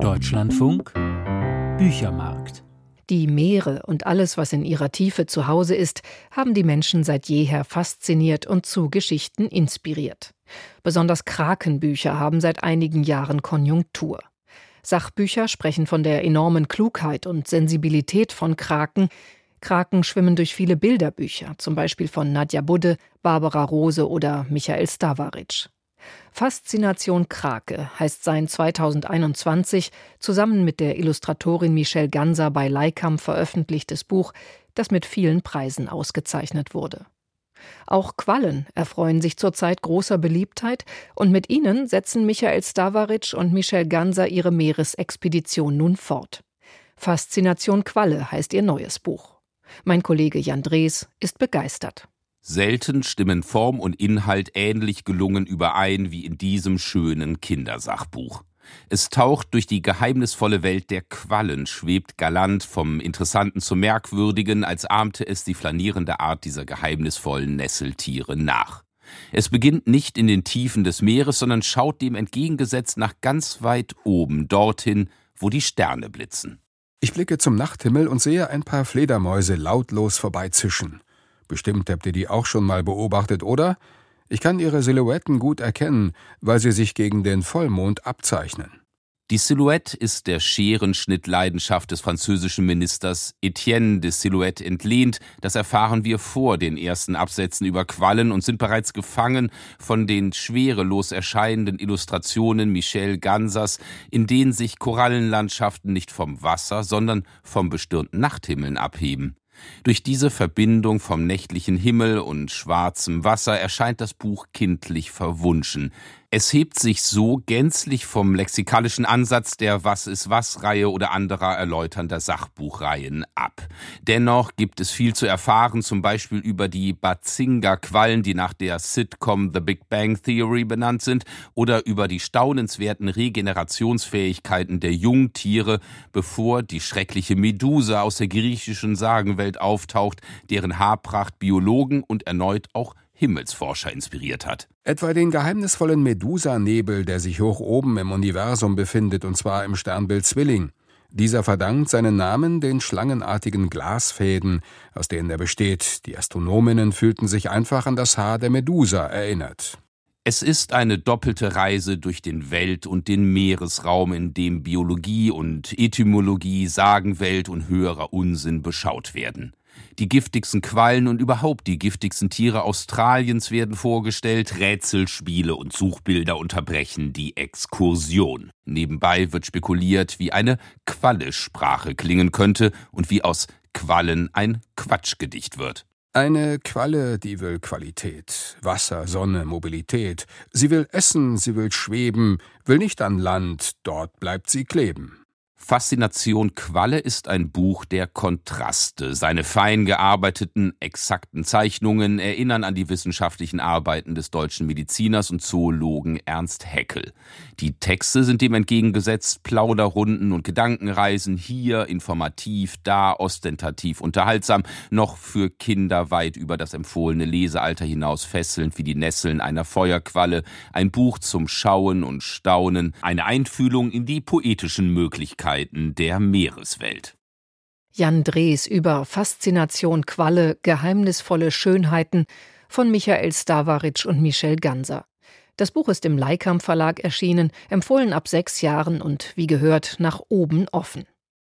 Deutschlandfunk Büchermarkt. Die Meere und alles, was in ihrer Tiefe zu Hause ist, haben die Menschen seit jeher fasziniert und zu Geschichten inspiriert. Besonders Krakenbücher haben seit einigen Jahren Konjunktur. Sachbücher sprechen von der enormen Klugheit und Sensibilität von Kraken. Kraken schwimmen durch viele Bilderbücher, zum Beispiel von Nadja Budde, Barbara Rose oder Michael Stavaric. Faszination Krake heißt sein 2021 zusammen mit der Illustratorin Michelle Ganser bei Leikam veröffentlichtes Buch, das mit vielen Preisen ausgezeichnet wurde. Auch Quallen erfreuen sich zurzeit großer Beliebtheit und mit ihnen setzen Michael Stavaric und Michelle Ganser ihre Meeresexpedition nun fort. Faszination Qualle heißt ihr neues Buch. Mein Kollege Jan Drees ist begeistert. Selten stimmen Form und Inhalt ähnlich gelungen überein wie in diesem schönen Kindersachbuch. Es taucht durch die geheimnisvolle Welt der Quallen, schwebt galant vom Interessanten zum Merkwürdigen, als ahmte es die flanierende Art dieser geheimnisvollen Nesseltiere nach. Es beginnt nicht in den Tiefen des Meeres, sondern schaut dem entgegengesetzt nach ganz weit oben, dorthin, wo die Sterne blitzen. Ich blicke zum Nachthimmel und sehe ein paar Fledermäuse lautlos vorbeizischen. Bestimmt habt ihr die auch schon mal beobachtet, oder? Ich kann ihre Silhouetten gut erkennen, weil sie sich gegen den Vollmond abzeichnen. Die Silhouette ist der Scherenschnittleidenschaft des französischen Ministers Etienne de Silhouette entlehnt. Das erfahren wir vor den ersten Absätzen über Quallen und sind bereits gefangen von den schwerelos erscheinenden Illustrationen Michel Gansers, in denen sich Korallenlandschaften nicht vom Wasser, sondern vom bestürmten Nachthimmeln abheben. Durch diese Verbindung vom nächtlichen Himmel und schwarzem Wasser erscheint das Buch kindlich verwunschen. Es hebt sich so gänzlich vom lexikalischen Ansatz der Was ist was Reihe oder anderer erläuternder Sachbuchreihen ab. Dennoch gibt es viel zu erfahren, zum Beispiel über die Bazinga-Quallen, die nach der Sitcom The Big Bang Theory benannt sind, oder über die staunenswerten Regenerationsfähigkeiten der Jungtiere, bevor die schreckliche Medusa aus der griechischen Sagenwelt auftaucht, deren Haarpracht Biologen und erneut auch Himmelsforscher inspiriert hat. Etwa den geheimnisvollen Medusa-Nebel, der sich hoch oben im Universum befindet, und zwar im Sternbild Zwilling. Dieser verdankt seinen Namen den schlangenartigen Glasfäden, aus denen er besteht. Die Astronominnen fühlten sich einfach an das Haar der Medusa erinnert. Es ist eine doppelte Reise durch den Welt- und den Meeresraum, in dem Biologie und Etymologie, Sagenwelt und höherer Unsinn beschaut werden. Die giftigsten Quallen und überhaupt die giftigsten Tiere Australiens werden vorgestellt. Rätselspiele und Suchbilder unterbrechen die Exkursion. Nebenbei wird spekuliert, wie eine Qualle-Sprache klingen könnte und wie aus Quallen ein Quatschgedicht wird. Eine Qualle, die will Qualität, Wasser, Sonne, Mobilität. Sie will essen, sie will schweben, will nicht an Land, dort bleibt sie kleben. Faszination Qualle ist ein Buch der Kontraste. Seine fein gearbeiteten, exakten Zeichnungen erinnern an die wissenschaftlichen Arbeiten des deutschen Mediziners und Zoologen Ernst Haeckel. Die Texte sind dem entgegengesetzt. Plauderrunden und Gedankenreisen, hier informativ, da ostentativ unterhaltsam, noch für Kinder weit über das empfohlene Lesealter hinaus fesselnd wie die Nesseln einer Feuerqualle, ein Buch zum Schauen und Staunen, eine Einfühlung in die poetischen Möglichkeiten Möglichkeiten der Meereswelt. Jan Drees über Faszination Qualle, geheimnisvolle Schönheiten von Michael Stavaric und Michel Ganser. Das Buch ist im Leikam Verlag erschienen, empfohlen ab sechs Jahren und wie gehört nach oben offen.